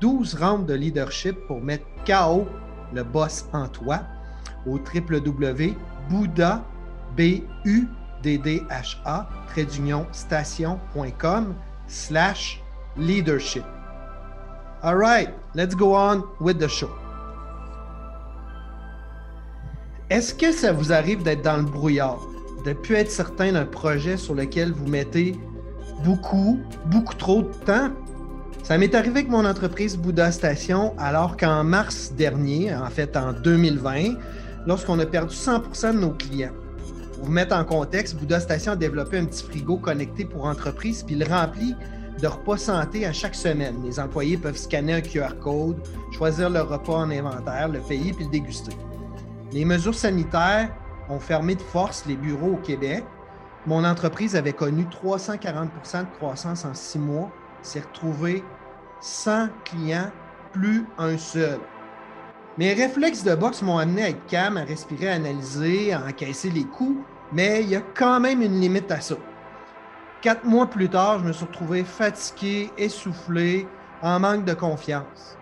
12 rounds de leadership pour mettre KO le boss en toi au station.com slash leadership. All right, let's go on with the show. Est-ce que ça vous arrive d'être dans le brouillard, de ne plus être certain d'un projet sur lequel vous mettez beaucoup, beaucoup trop de temps? Ça m'est arrivé avec mon entreprise Bouddha Station, alors qu'en mars dernier, en fait en 2020, lorsqu'on a perdu 100% de nos clients. Pour vous mettre en contexte, Bouddha Station a développé un petit frigo connecté pour entreprise, puis il remplit de repas santé à chaque semaine. Les employés peuvent scanner un QR code, choisir leur repas en inventaire, le payer puis le déguster. Les mesures sanitaires ont fermé de force les bureaux au Québec. Mon entreprise avait connu 340% de croissance en six mois, s'est retrouvé 100 clients, plus un seul. Mes réflexes de boxe m'ont amené à être calme, à respirer, à analyser, à encaisser les coups, mais il y a quand même une limite à ça. Quatre mois plus tard, je me suis retrouvé fatigué, essoufflé, en manque de confiance.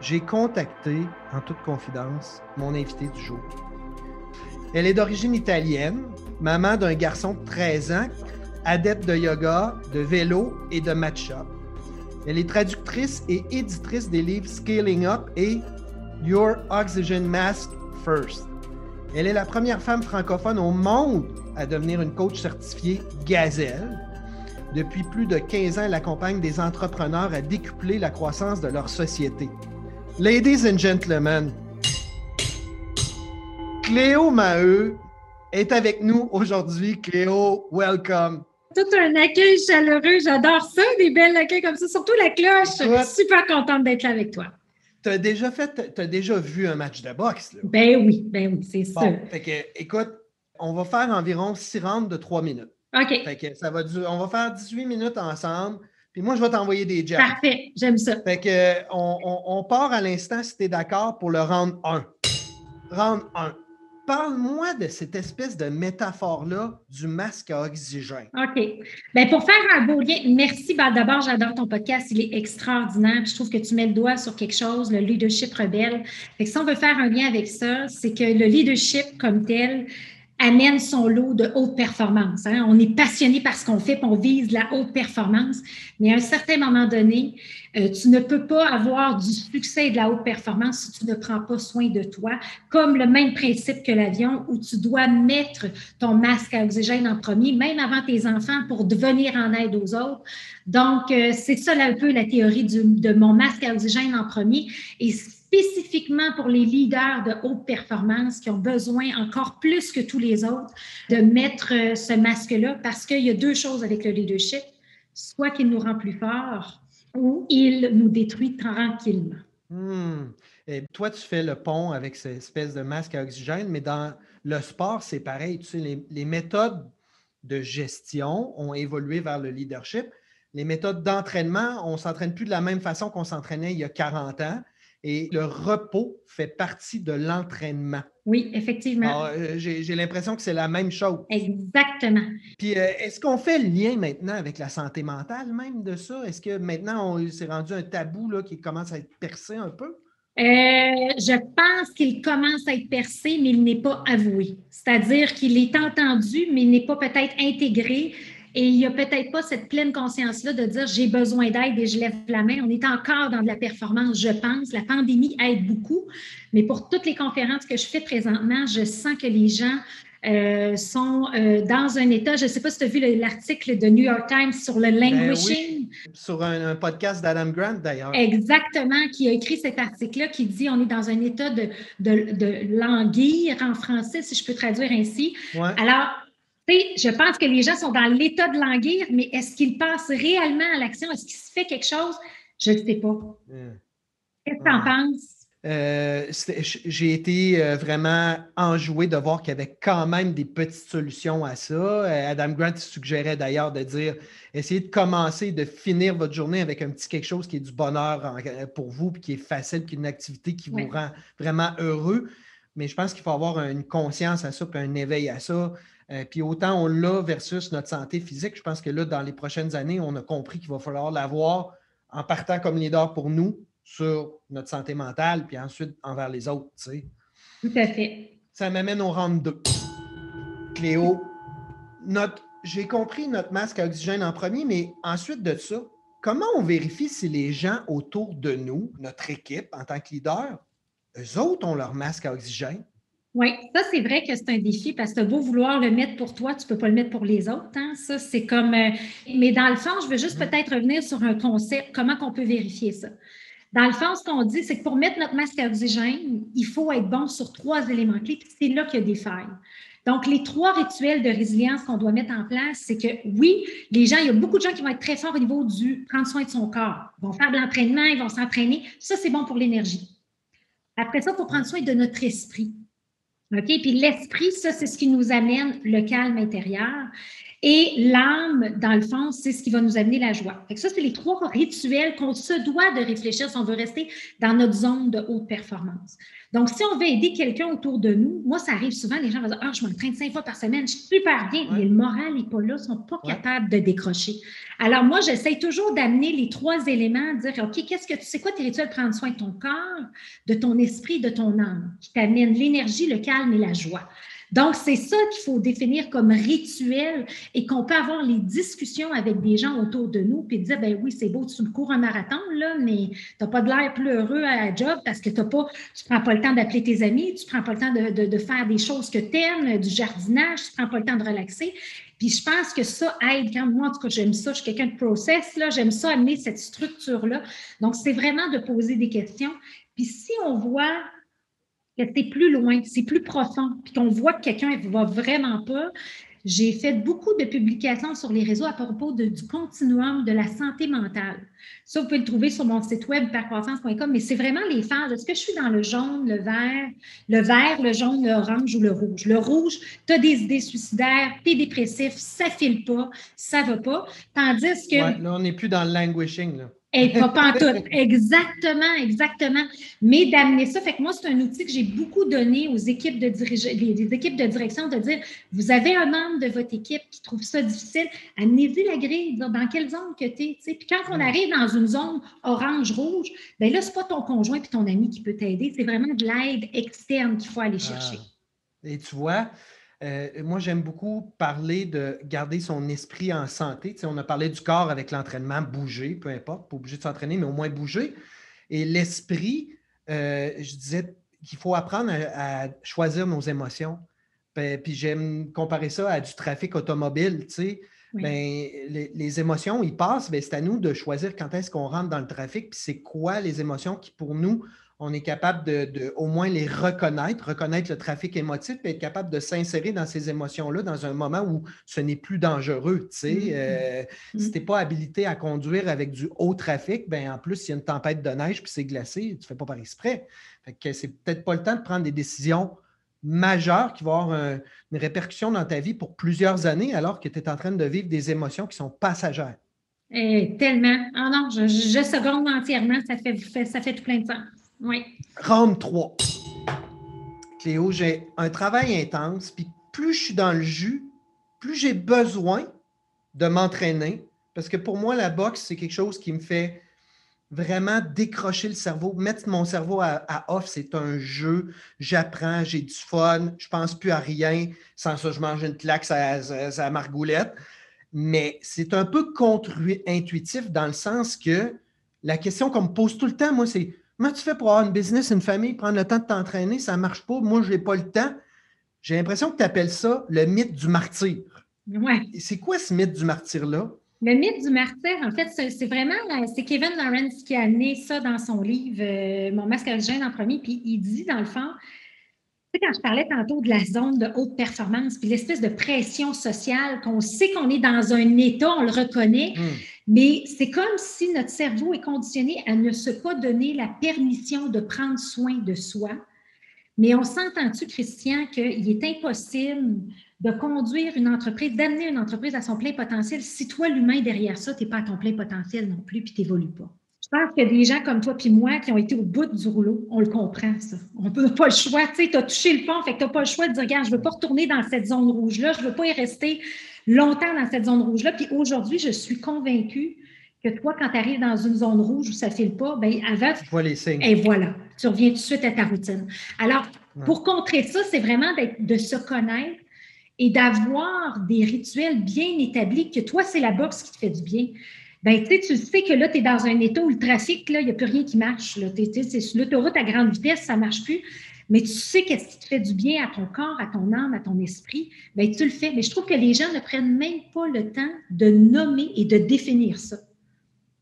J'ai contacté, en toute confidence, mon invité du jour. Elle est d'origine italienne, maman d'un garçon de 13 ans, adepte de yoga, de vélo et de matcha. Elle est traductrice et éditrice des livres Scaling Up et Your Oxygen Mask First. Elle est la première femme francophone au monde à devenir une coach certifiée Gazelle. Depuis plus de 15 ans, elle accompagne des entrepreneurs à décupler la croissance de leur société. Ladies and gentlemen, Cléo Maheu est avec nous aujourd'hui. Cléo, welcome. Tout un accueil chaleureux, j'adore ça, des belles accueils comme ça, surtout la cloche. Je suis super contente d'être là avec toi. Tu as déjà fait, tu as déjà vu un match de boxe? Là. Ben oui, ben oui, c'est ça. Fait que, écoute, on va faire environ six rounds de trois minutes. OK. Fait que ça va on va faire 18 minutes ensemble. Puis moi, je vais t'envoyer des jabs. Parfait, j'aime ça. Fait que on, on part à l'instant, si tu es d'accord, pour le round 1. Round 1. Parle-moi de cette espèce de métaphore-là du masque à oxygène. OK. Bien, pour faire un beau lien, merci. D'abord, j'adore ton podcast. Il est extraordinaire. Je trouve que tu mets le doigt sur quelque chose, le leadership rebelle. Fait que si on veut faire un lien avec ça, c'est que le leadership comme tel, amène son lot de haute performance. Hein. On est passionné par ce qu'on fait, on vise la haute performance, mais à un certain moment donné, euh, tu ne peux pas avoir du succès de la haute performance si tu ne prends pas soin de toi, comme le même principe que l'avion où tu dois mettre ton masque à oxygène en premier, même avant tes enfants, pour devenir en aide aux autres. Donc, euh, c'est ça un peu la théorie du, de mon masque à oxygène en premier. Spécifiquement pour les leaders de haute performance qui ont besoin encore plus que tous les autres de mettre euh, ce masque-là parce qu'il y a deux choses avec le leadership, soit qu'il nous rend plus forts ou il nous détruit tranquillement. Hmm. Toi, tu fais le pont avec cette espèce de masque à oxygène, mais dans le sport, c'est pareil. Tu sais, les, les méthodes de gestion ont évolué vers le leadership. Les méthodes d'entraînement, on ne s'entraîne plus de la même façon qu'on s'entraînait il y a 40 ans. Et le repos fait partie de l'entraînement. Oui, effectivement. Euh, j'ai l'impression que c'est la même chose. Exactement. Puis, euh, est-ce qu'on fait le lien maintenant avec la santé mentale même de ça? Est-ce que maintenant, on s'est rendu un tabou là, qui commence à être percé un peu? Euh, je pense qu'il commence à être percé, mais il n'est pas avoué. C'est-à-dire qu'il est entendu, mais il n'est pas peut-être intégré. Et il n'y a peut-être pas cette pleine conscience-là de dire j'ai besoin d'aide et je lève la main. On est encore dans de la performance, je pense. La pandémie aide beaucoup, mais pour toutes les conférences que je fais présentement, je sens que les gens euh, sont euh, dans un état, je ne sais pas si tu as vu l'article de New York Times sur le ben languishing. sur un, podcast d'Adam Grant d'ailleurs. Exactement, qui a écrit cet article-là qui dit on est dans un état de, de, de languir en français, si je peux traduire ainsi. Alors, je pense que les gens sont dans l'état de languir, mais est-ce qu'ils passent réellement à l'action? Est-ce qu'il se fait quelque chose? Je ne sais pas. Qu'est-ce que tu en penses? Euh, j'ai été euh, vraiment enjoué de voir qu'il y avait quand même des petites solutions à ça. Euh, Adam Grant suggérait d'ailleurs de dire essayez de commencer, de finir votre journée avec un petit quelque chose qui est du bonheur pour vous, puis qui est facile, qui est une activité qui vous rend vraiment heureux. Mais je pense qu'il faut avoir une conscience à ça, puis un éveil à ça. Puis autant on l'a versus notre santé physique, je pense que là, dans les prochaines années, on a compris qu'il va falloir l'avoir en partant comme leader pour nous, sur notre santé mentale, puis ensuite envers les autres. Tu sais. Tout à fait. Ça m'amène au round 2. Cléo, notre, j'ai compris notre masque à oxygène en premier, mais ensuite de ça, comment on vérifie si les gens autour de nous, notre équipe en tant que leader, eux autres ont leur masque à oxygène? Oui, ça, c'est vrai que c'est un défi parce que beau vouloir le mettre pour toi, tu ne peux pas le mettre pour les autres. Hein? Ça, c'est comme. Euh, mais dans le fond, je veux juste mm-hmm. peut-être revenir sur un concept, comment on peut vérifier ça. Dans le fond, ce qu'on dit, c'est que pour mettre notre masque à oxygène, il faut être bon sur trois éléments clés, puis c'est là qu'il y a des failles. Donc, les trois rituels de résilience qu'on doit mettre en place, c'est que oui, les gens, il y a beaucoup de gens qui vont être très forts au niveau du prendre soin de son corps. Ils vont faire de l'entraînement, ils vont s'entraîner. Ça, c'est bon pour l'énergie. Après ça, il faut prendre soin de notre esprit. OK? Puis l'esprit, ça, c'est ce qui nous amène le calme intérieur. Et l'âme, dans le fond, c'est ce qui va nous amener la joie. Fait ça, c'est les trois rituels qu'on se doit de réfléchir si on veut rester dans notre zone de haute performance. Donc, si on veut aider quelqu'un autour de nous, moi, ça arrive souvent, les gens vont dire Ah, je m'entraîne cinq fois par semaine, je suis super bien, mais le moral n'est pas là, ils ne sont pas capables de décrocher. Alors, moi, j'essaie toujours d'amener les trois éléments, dire OK, qu'est-ce que tu sais quoi tes rituels prendre soin de ton corps, de ton esprit, de ton âme, qui t'amène l'énergie, le calme et la joie? Donc, c'est ça qu'il faut définir comme rituel et qu'on peut avoir les discussions avec des gens autour de nous puis dire, ben oui, c'est beau, tu me cours un marathon, là, mais tu n'as pas de l'air plus heureux à la job parce que tu ne prends pas le temps d'appeler tes amis, tu ne prends pas le temps de, faire des choses que tu aimes, du jardinage, tu ne prends pas le temps de relaxer. Puis je pense que ça aide, quand moi, en tout cas, j'aime ça, je suis quelqu'un de process, là, j'aime ça amener cette structure-là. Donc, c'est vraiment de poser des questions. Puis si on voit c'est plus loin, c'est plus profond, puis qu'on voit que quelqu'un ne va vraiment pas. J'ai fait beaucoup de publications sur les réseaux à propos du continuum de la santé mentale. Ça, vous pouvez le trouver sur mon site web percroissance.com, mais c'est vraiment les phases. Est-ce que je suis dans le jaune, le vert, le vert, le jaune, l'orange ou le rouge? Le rouge, tu as des idées suicidaires, tu es dépressif, ça file pas, ça va pas. Tandis que. là, on n'est plus dans le languishing. Là. Et pas tout. Exactement, exactement. Mais d'amener ça, fait que moi, c'est un outil que j'ai beaucoup donné aux équipes de les, équipes de direction, de dire vous avez un membre de votre équipe qui trouve ça difficile, amenez-y la grille, dans quelle zone que tu es. Puis quand on arrive dans une zone orange-rouge, bien là, ce n'est pas ton conjoint et ton ami qui peut t'aider, c'est vraiment de l'aide externe qu'il faut aller chercher. Ah. Et tu vois, euh, moi, j'aime beaucoup parler de garder son esprit en santé. on a parlé du corps avec l'entraînement, bouger, peu importe, pas obligé de s'entraîner, mais au moins bouger. Et l'esprit, euh, je disais qu'il faut apprendre à, choisir nos émotions. Puis, j'aime comparer ça à du trafic automobile. Ben, les, émotions, ils passent, ben, c'est à nous de choisir quand est-ce qu'on rentre dans le trafic, puis c'est quoi les émotions qui, pour nous, on est capable de, au moins les reconnaître, reconnaître le trafic émotif, et être capable de s'insérer dans ces émotions-là dans un moment où ce n'est plus dangereux. Tu sais, mm-hmm. euh, Si mm-hmm. tu n'es pas habilité à conduire avec du haut trafic, ben en plus, il y a une tempête de neige puis c'est glacé, tu ne fais pas par exprès. Fait que c'est peut-être pas le temps de prendre des décisions majeures qui vont avoir une répercussion dans ta vie pour plusieurs années alors que tu es en train de vivre des émotions qui sont passagères. Eh, tellement. Ah non, je, je, seconde entièrement, ça fait, ça fait tout plein de sens. Oui. Round 3. Cléo, j'ai un travail intense, puis plus je suis dans le jus, plus j'ai besoin de m'entraîner, parce que pour moi, la boxe, c'est quelque chose qui me fait vraiment décrocher le cerveau, mettre mon cerveau à, off, c'est un jeu, j'apprends, j'ai du fun, je pense plus à rien, sans ça, je mange une claque à, à margoulette. Mais c'est un peu contre-intuitif dans le sens que la question qu'on me pose tout le temps, moi, c'est Comment tu fais pour avoir une business, une famille, prendre le temps de t'entraîner? Ça ne marche pas. Moi, je n'ai pas le temps. J'ai l'impression que tu appelles ça le mythe du martyr. Ouais. C'est quoi ce mythe du martyr-là? Le mythe du martyr, en fait, c'est vraiment, c'est Kevin Lawrence qui a amené ça dans son livre euh, Mon masque à en premier, puis il dit, dans le fond, tu sais, quand je parlais tantôt de la zone de haute performance, puis l'espèce de pression sociale, qu'on sait qu'on est dans un état, on le reconnaît, hmm. Mais c'est comme si notre cerveau est conditionné à ne se pas donner la permission de prendre soin de soi. Mais on s'entend-tu, Christian, qu'il est impossible de conduire une entreprise, d'amener une entreprise à son plein potentiel si toi, l'humain derrière ça, tu n'es pas à ton plein potentiel non plus, puis tu n'évolues pas. Je pense qu'il y a des gens comme toi puis moi qui ont été au bout du rouleau. On le comprend, ça. On n'a pas le choix. Tu sais, tu as touché le fond, fait que tu n'as pas le choix de dire, regarde, je ne veux pas retourner dans cette zone rouge-là, je ne veux pas y rester longtemps dans cette zone rouge-là. Puis aujourd'hui, je suis convaincue que toi, quand tu arrives dans une zone rouge où ça ne file pas, bien, avant. Vois les signes. Et voilà, tu reviens tout de suite à ta routine. Alors, pour contrer ça, c'est vraiment de se connaître et d'avoir des rituels bien établis, que toi, c'est la boxe qui te fait du bien. Ben, tu sais que là, tu es dans un état où le trafic, il n'y a plus rien qui marche. C'est sur l'autoroute à grande vitesse, ça ne marche plus. Mais tu sais qu'est-ce qui te fait du bien à ton corps, à ton âme, à ton esprit, ben, tu le fais. Mais je trouve que les gens ne prennent même pas le temps de nommer et de définir ça.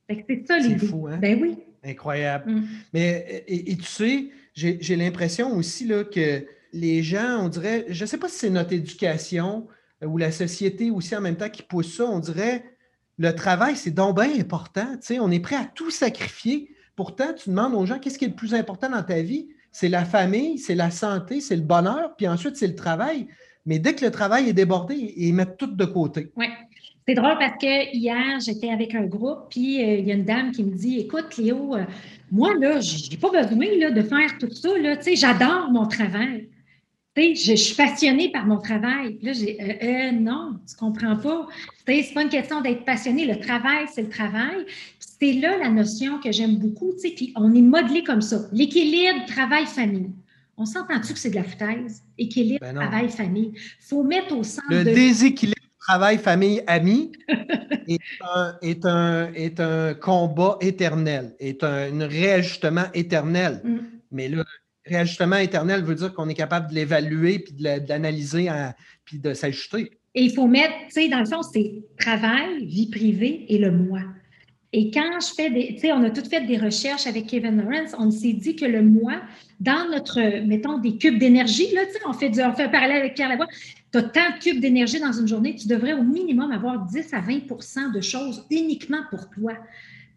C'est ça l'idée. Fou, hein? Ben oui. Incroyable. Mm. Mais et, tu sais, j'ai l'impression aussi là, que les gens, on dirait, je ne sais pas si c'est notre éducation euh, ou la société aussi en même temps qui pousse ça, on dirait le travail, c'est donc bien important. Tu sais, on est prêt à tout sacrifier. Pourtant, tu demandes aux gens qu'est-ce qui est le plus important dans ta vie? C'est la famille, c'est la santé, c'est le bonheur, puis ensuite, c'est le travail. Mais dès que le travail est débordé, ils mettent tout de côté. Oui. C'est drôle parce que hier, j'étais avec un groupe, puis euh, il y a une dame qui me dit Écoute, Léo, euh, moi, là, je n'ai pas besoin là, de faire tout ça. J'adore mon travail je, suis passionnée par mon travail. Là, j'ai euh, euh, non, tu comprends pas. C'est pas une question d'être passionné. Le travail, c'est le travail. C'est là la notion que j'aime beaucoup. Puis on est modelé comme ça. L'équilibre travail-famille. On s'entend-tu que c'est de la foutaise? Équilibre ben travail-famille. Il faut mettre au centre. Le déséquilibre travail-famille-ami est, un, est, un, est un combat éternel, est un, réajustement éternel. Mm. Mais là, réajustement éternel veut dire qu'on est capable de l'évaluer, puis de l'analyser, puis de s'ajuster. Et il faut mettre, tu sais, dans le fond, c'est travail, vie privée et le moi. Et quand je fais des, tu sais, on a toutes fait des recherches avec Kevin Lawrence, on s'est dit que le moi, dans notre, mettons, des cubes d'énergie, là, tu sais, on fait, du, on fait un parallèle avec Pierre Lavoie, tu as tant de cubes d'énergie dans une journée, tu devrais au minimum avoir 10 à 20% de choses uniquement pour toi.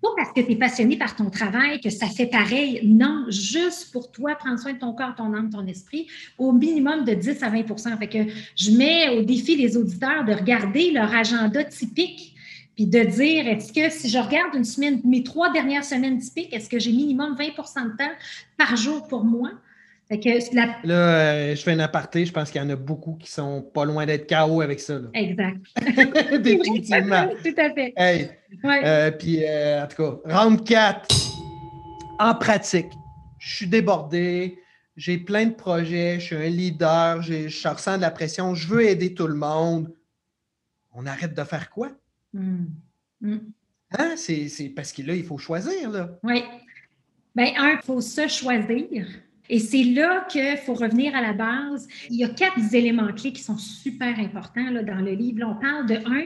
Pas parce que tu es passionné par ton travail que ça fait pareil. Non, juste pour toi, prendre soin de ton corps, ton âme, ton esprit, au minimum de 10 à 20% Fait que je mets au défi les auditeurs de regarder leur agenda typique puis de dire est-ce que si je regarde une semaine, mes trois dernières semaines typiques, est-ce que j'ai minimum 20% de temps par jour pour moi? Là, euh, je fais un aparté. Je pense qu'il y en a beaucoup qui sont pas loin d'être KO avec ça. Exact. Définitivement. Tout à fait. Euh, puis, euh, en tout cas, round 4. En pratique, je suis débordé. J'ai plein de projets. Je suis un leader. Je ressens de la pression. Je veux aider tout le monde. On arrête de faire quoi? Hmm. Hmm. Hein? C'est parce que là, il faut choisir. Là. Oui. Bien, un, il faut se choisir. Et c'est là qu'il faut revenir à la base. Il y a quatre éléments clés qui sont super importants là, dans le livre. on parle de un,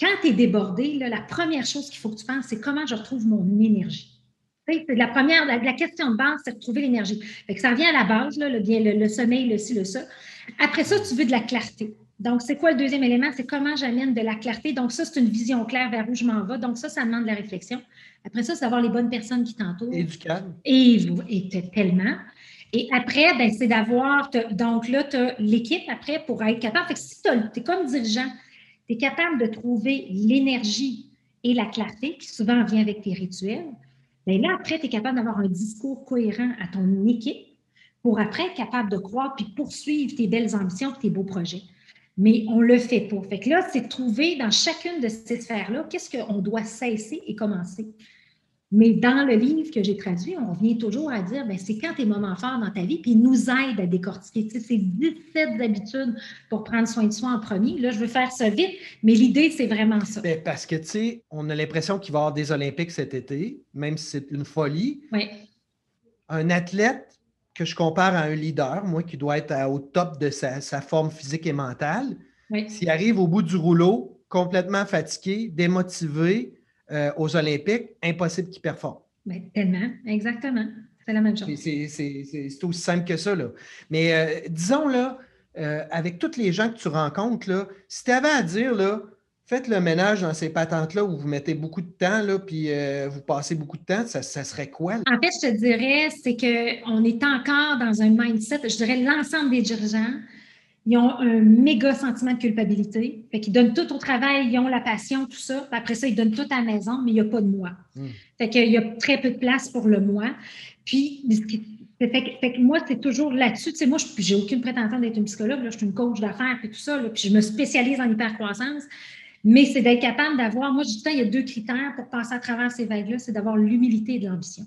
quand tu es débordé, la première chose qu'il faut que tu penses, c'est comment je retrouve mon énergie. La première, la, question de base, c'est retrouver l'énergie. Ça revient à la base, le, bien, le, sommeil, le ci, le ça. Après ça, tu veux de la clarté. Donc, c'est quoi le deuxième élément? C'est comment j'amène de la clarté. Donc, ça, c'est une vision claire vers où je m'en vais. Donc, ça, ça demande de la réflexion. Après ça, c'est d'avoir les bonnes personnes qui t'entourent. Et du calme. Et, et tellement. Et après, ben, c'est d'avoir, donc là, tu as l'équipe après pour être capable. Fait que si tu es comme dirigeant, tu es capable de trouver l'énergie et la clarté qui souvent vient avec tes rituels, bien là, après, tu es capable d'avoir un discours cohérent à ton équipe pour après être capable de croire puis poursuivre tes belles ambitions tes beaux projets. Mais on ne le fait pas. Fait que là, c'est de trouver dans chacune de ces sphères-là qu'est-ce qu'on doit cesser et commencer. Mais dans le livre que j'ai traduit, on revient toujours à dire, ben, c'est quand tes moments forts dans ta vie, puis il nous aide à décortiquer. Tu sais, c'est 17 habitudes pour prendre soin de soi en premier. Là, je veux faire ça vite, mais l'idée, c'est vraiment ça. Ben, parce que, tu sais, on a l'impression qu'il va y avoir des Olympiques cet été, même si c'est une folie. Oui. Un athlète que je compare à un leader, moi, qui doit être au top de sa, forme physique et mentale, s'il arrive au bout du rouleau, complètement fatigué, démotivé, euh, aux Olympiques, impossible qu'ils performent. Ben, tellement, exactement. C'est la même chose. C'est aussi simple que ça. Là. Mais euh, disons, là, euh, avec tous les gens que tu rencontres, là, si tu avais à dire, là, faites le ménage dans ces patentes-là où vous mettez beaucoup de temps, là, puis euh, vous passez beaucoup de temps, ça, serait quoi? En fait, je te dirais, c'est qu'on est encore dans un mindset, je dirais l'ensemble des dirigeants, ils ont un méga sentiment de culpabilité. Fait qu'ils donnent tout au travail, ils ont la passion, tout ça. après ça, ils donnent tout à la maison, mais il n'y a pas de moi. Hmm. Fait qu'il y a très peu de place pour le moi. Puis, fait que, moi, c'est toujours là-dessus. Tu sais, moi, je n'ai aucune prétention d'être une psychologue. Là, je suis une coach d'affaires et tout ça. puis je me spécialise en hypercroissance. Mais c'est d'être capable d'avoir, moi, je dis, il y a deux critères pour passer à travers ces vagues-là, c'est d'avoir l'humilité et de l'ambition.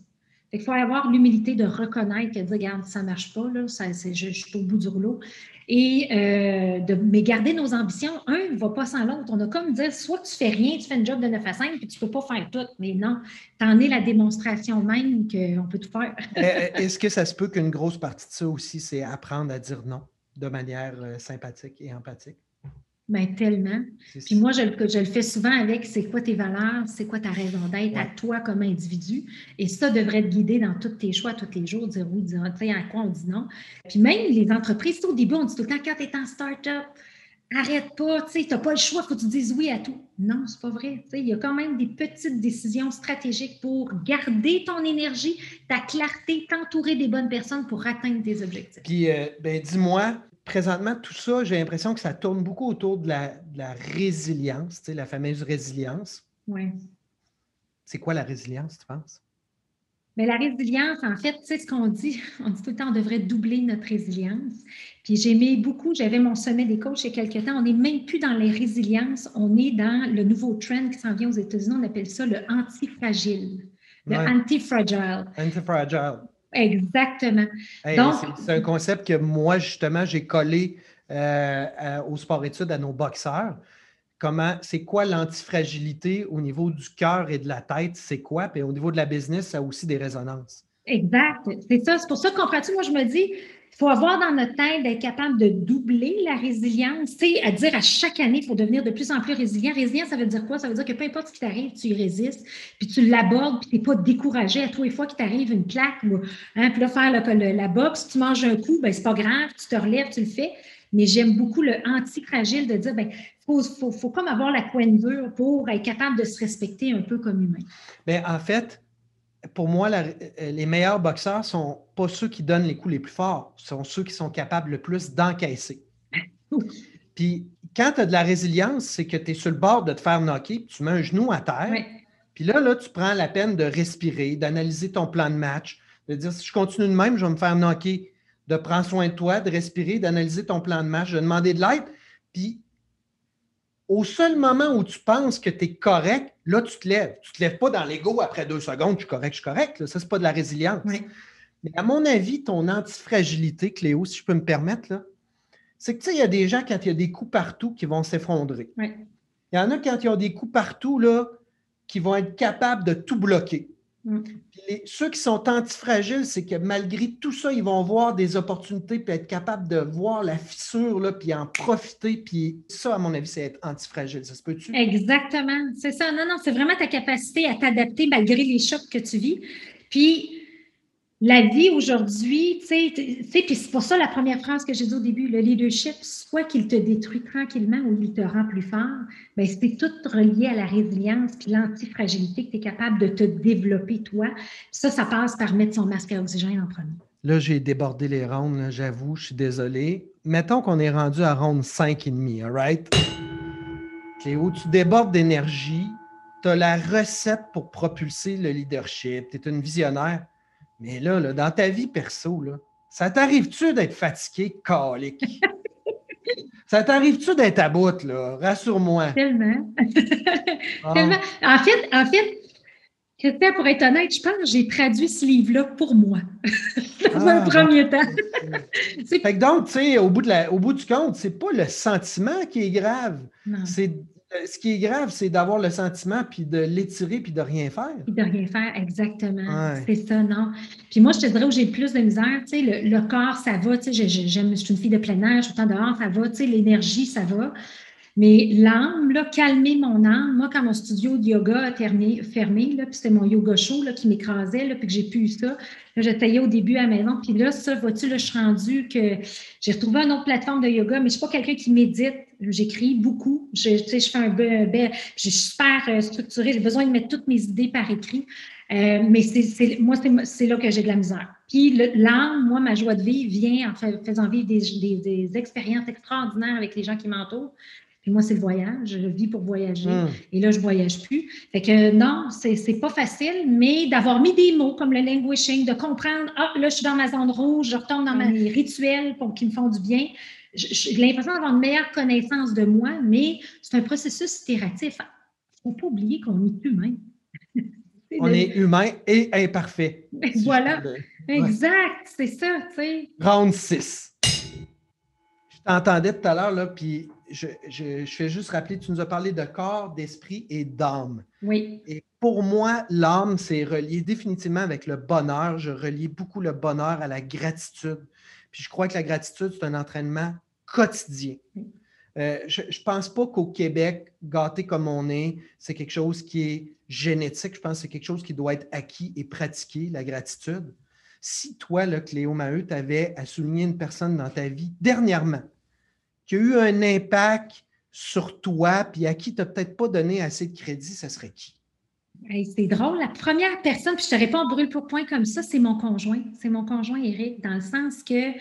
Il faut avoir l'humilité de reconnaître que, regarde, ça ne marche pas, là, je, suis au bout du rouleau. Et euh, de, mais garder nos ambitions, un ne va pas sans l'autre. On a comme dire, soit tu fais rien, tu fais une job de 9 à 5, puis tu ne peux pas faire tout. Mais non, tu en es la démonstration même qu'on peut tout faire. Eh, eh, est-ce que ça se peut qu'une grosse partie de ça aussi, c'est apprendre à dire non de manière euh, sympathique et empathique? Bien, tellement. Puis moi, je, je, le fais souvent avec c'est quoi tes valeurs, c'est quoi ta raison d'être à toi comme individu? Et ça devrait te guider dans tous tes choix tous les jours, dire oui, dire à quoi on dit non. Puis même les entreprises, au début, on dit tout le temps quand tu es en start-up, arrête pas, tu n'as pas le choix, il faut que tu dises oui à tout. Non, c'est pas vrai. Il y a quand même des petites décisions stratégiques pour garder ton énergie, ta clarté, t'entourer des bonnes personnes pour atteindre tes objectifs. Puis, euh, ben, dis-moi, présentement, tout ça, j'ai l'impression que ça tourne beaucoup autour de la, résilience, la fameuse résilience. Oui. C'est quoi la résilience, tu penses? Mais la résilience, en fait, tu sais ce qu'on dit, on dit tout le temps, on devrait doubler notre résilience. Puis j'aimais beaucoup, j'avais mon sommet des coachs il y a quelques temps, on n'est même plus dans les résiliences, on est dans le nouveau trend qui s'en vient aux États-Unis, on appelle ça le antifragile, le antifragile. Antifragile. Exactement. c'est un concept que moi, justement, j'ai collé euh, au sport-études à nos boxeurs. Comment, c'est quoi l'antifragilité au niveau du cœur et de la tête? C'est quoi? Puis au niveau de la business, ça a aussi des résonances. Exact. C'est ça. C'est pour ça, comprends-tu? Moi, je me dis, il faut avoir dans notre tête d'être capable de doubler la résilience. Tu à dire à chaque année, il faut devenir de plus en plus résilient. Résilient, ça veut dire quoi? Ça veut dire que peu importe ce qui t'arrive, tu y résistes, puis tu l'abordes, puis tu n'es pas découragé à tous les fois qu'il t'arrive une claque. Ou, hein, puis là, faire la boxe, tu manges un coup, ben c'est pas grave, tu te relèves, tu le fais. Mais j'aime beaucoup le anti-fragile de dire, ben faut, faut, faut, comme avoir la coin dure pour être capable de se respecter un peu comme humain. Bien, en fait, pour moi, euh, les meilleurs boxeurs ne sont pas ceux qui donnent les coups les plus forts, ce sont ceux qui sont capables le plus d'encaisser. Puis quand tu as de la résilience, c'est que tu es sur le bord de te faire knocker, tu mets un genou à terre. Puis là, là, tu prends la peine de respirer, d'analyser ton plan de match, de dire si je continue de même, je vais me faire knocker, de prendre soin de toi, de respirer, d'analyser ton plan de match, de demander de l'aide. Puis au seul moment où tu penses que tu es correct, là, tu te lèves. Tu ne te lèves pas dans l'ego après deux secondes, je suis correct, je suis correct. Ça, ce n'est pas de la résilience. Mais à mon avis, ton antifragilité, Cléo, si je peux me permettre, c'est que tu sais, il y a des gens, quand il y a des coups partout, qui vont s'effondrer. Il y en a quand ils ont des coups partout, là, qui vont être capables de tout bloquer. Mm. ceux qui sont antifragiles, c'est que malgré tout ça, ils vont voir des opportunités puis être capables de voir la fissure, là, puis en profiter. Puis ça, à mon avis, c'est être antifragile. Ça se peut-tu? Exactement. C'est ça. Non, non, c'est vraiment ta capacité à t'adapter malgré les chocs que tu vis. Puis la vie aujourd'hui, c'est pour ça la première phrase que j'ai dit au début, le leadership, soit qu'il te détruit tranquillement ou il te rend plus fort, bien, c'est tout relié à la résilience puis l'antifragilité que tu es capable de te développer toi. ça, ça passe par mettre son masque à oxygène en premier. Là, j'ai débordé les rondes, j'avoue, je suis désolé. Mettons qu'on est rendu à ronde 5,5, all right? Cléo, tu débordes d'énergie, tu as la recette pour propulser le leadership, tu es une visionnaire mais là, dans ta vie perso, là, ça t'arrive-tu d'être fatigué, calique? ça t'arrive-tu d'être à bout, là? Rassure-moi. Tellement. Ah. Tellement. En fait, en fait, Christian, pour être honnête, je pense que j'ai traduit ce livre-là pour moi, dans un ah, premier temps. fait que donc, tu sais, au, bout au bout du compte, c'est pas le sentiment qui est grave, c'est ce qui est grave, c'est d'avoir le sentiment, puis de l'étirer, puis de rien faire. Puis de rien faire, exactement. C'est ça, non. Puis moi, je te dirais où j'ai le plus de misère, tu sais, le, corps, ça va, tu sais, j'aime, je suis une fille de plein air, je suis temps dehors, ça va, tu sais, l'énergie, ça va. Mais l'âme, là, calmer mon âme. Moi, quand mon studio de yoga a fermé, là, puis c'était mon yoga show là, qui m'écrasait, là, puis que j'ai pu ça, là, j'étais au début à la maison. Puis là, ça, vois-tu, là, je suis rendue que j'ai retrouvé une autre plateforme de yoga, mais je ne suis pas quelqu'un qui médite. J'écris beaucoup. Je, fais un bel, je suis super euh, structurée. J'ai besoin de mettre toutes mes idées par écrit. Euh, mais c'est, moi, c'est là que j'ai de la misère. Puis l'âme, moi, ma joie de vivre vient en faisant vivre des, expériences extraordinaires avec les gens qui m'entourent. Puis moi, c'est le voyage. Je vis pour voyager. Hmm. Et là, je ne voyage plus. Fait que non, c'est n'est pas facile, mais d'avoir mis des mots comme le languishing, de comprendre, ah, là, je suis dans ma zone rouge, je retourne dans mes rituels pour qui me font du bien. J'ai l'impression d'avoir une meilleure connaissance de moi, mais c'est un processus itératif. Il ne faut pas oublier qu'on est humain. on est humain et imparfait. voilà. exact, c'est ça, tu sais. Round 6. Je t'entendais tout à l'heure, là, puis je, je, fais juste rappeler, tu nous as parlé de corps, d'esprit et d'âme. Oui. Et pour moi, l'âme, c'est relié définitivement avec le bonheur. Je relie beaucoup le bonheur à la gratitude. Puis je crois que la gratitude, c'est un entraînement quotidien. Euh, je ne pense pas qu'au Québec, gâté comme on est, c'est quelque chose qui est génétique. Je pense que c'est quelque chose qui doit être acquis et pratiqué, la gratitude. Si toi, là, Cléo Maheu, tu avais à souligner une personne dans ta vie dernièrement qui a eu un impact sur toi, puis à qui tu n'as peut-être pas donné assez de crédit, ça serait qui? c'est drôle. La première personne, puis je te réponds brûle pour point comme ça, c'est mon conjoint. C'est mon conjoint Eric, dans le sens que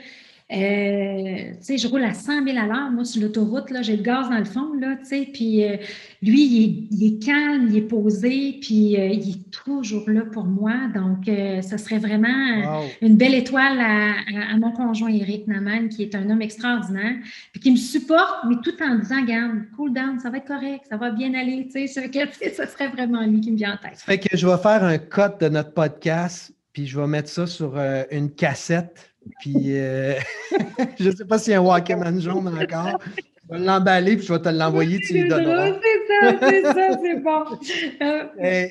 euh, tu sais, je roule à 100 000 à l'heure, moi, sur l'autoroute, là, j'ai le gaz dans le fond, là, tu sais, puis euh, lui, il est, calme, il est posé, puis euh, il est toujours là pour moi. Donc, ce serait vraiment une belle étoile à, mon conjoint Eric Naman, qui est un homme extraordinaire, puis qui me supporte, mais tout en disant, regarde, cool down, ça va être correct, ça va bien aller, tu sais, ce serait vraiment lui qui me vient en tête. Ça fait que je vais faire un cut de notre podcast, puis je vais mettre ça sur une cassette puis, euh, je ne sais pas s'il y a un Walkman jaune encore. Je vais l'emballer puis je vais te l'envoyer, tu lui donneras. C'est ça, c'est ça, c'est bon. Euh,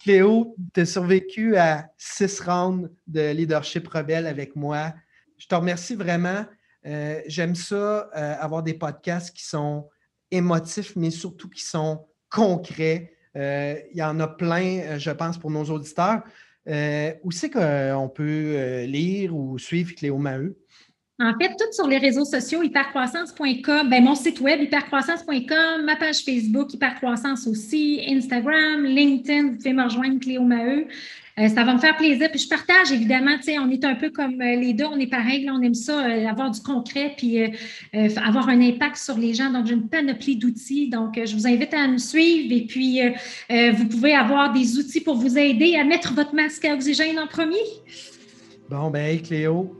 Cléo, tu as survécu à six rounds de leadership rebelle avec moi. Je te remercie vraiment. Euh, j'aime ça, avoir des podcasts qui sont émotifs, mais surtout qui sont concrets. Il y en a plein, je pense, pour nos auditeurs. Euh, où c'est qu'on peut euh, lire ou suivre Cléo Maheu? En fait, tout sur les réseaux sociaux, hypercroissance.com, ben, mon site web, hypercroissance.com, ma page Facebook, hypercroissance aussi, Instagram, LinkedIn, vous pouvez me rejoindre, Cléo Maheu. Euh, ça va me faire plaisir. Puis je partage, évidemment, tu sais, on est un peu comme euh, les deux, on est pareil, on aime ça, euh, avoir du concret, puis avoir un impact sur les gens. Donc, j'ai une panoplie d'outils. Donc, je vous invite à nous suivre et puis vous pouvez avoir des outils pour vous aider à mettre votre masque à oxygène en premier. Bon, ben, Cléo,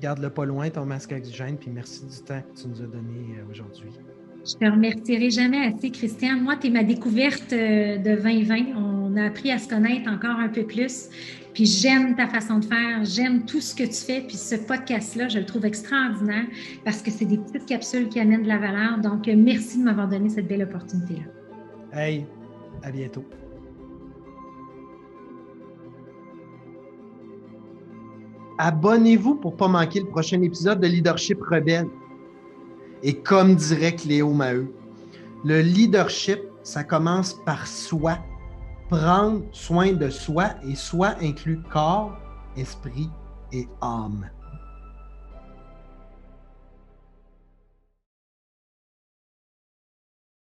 garde-le pas loin, ton masque à oxygène, puis merci du temps que tu nous as donné aujourd'hui. Je te remercierai jamais assez, Christiane. Moi, tu es ma découverte de 2020. On a appris à se connaître encore un peu plus. Puis j'aime ta façon de faire, j'aime tout ce que tu fais. Puis ce podcast-là, je le trouve extraordinaire parce que c'est des petites capsules qui amènent de la valeur. Donc, merci de m'avoir donné cette belle opportunité-là. Hey, à bientôt. Abonnez-vous pour ne pas manquer le prochain épisode de Leadership Rebelle. Et comme dirait Cléo Maheu, le leadership, ça commence par soi. Prendre soin de soi et soi inclut corps, esprit et âme.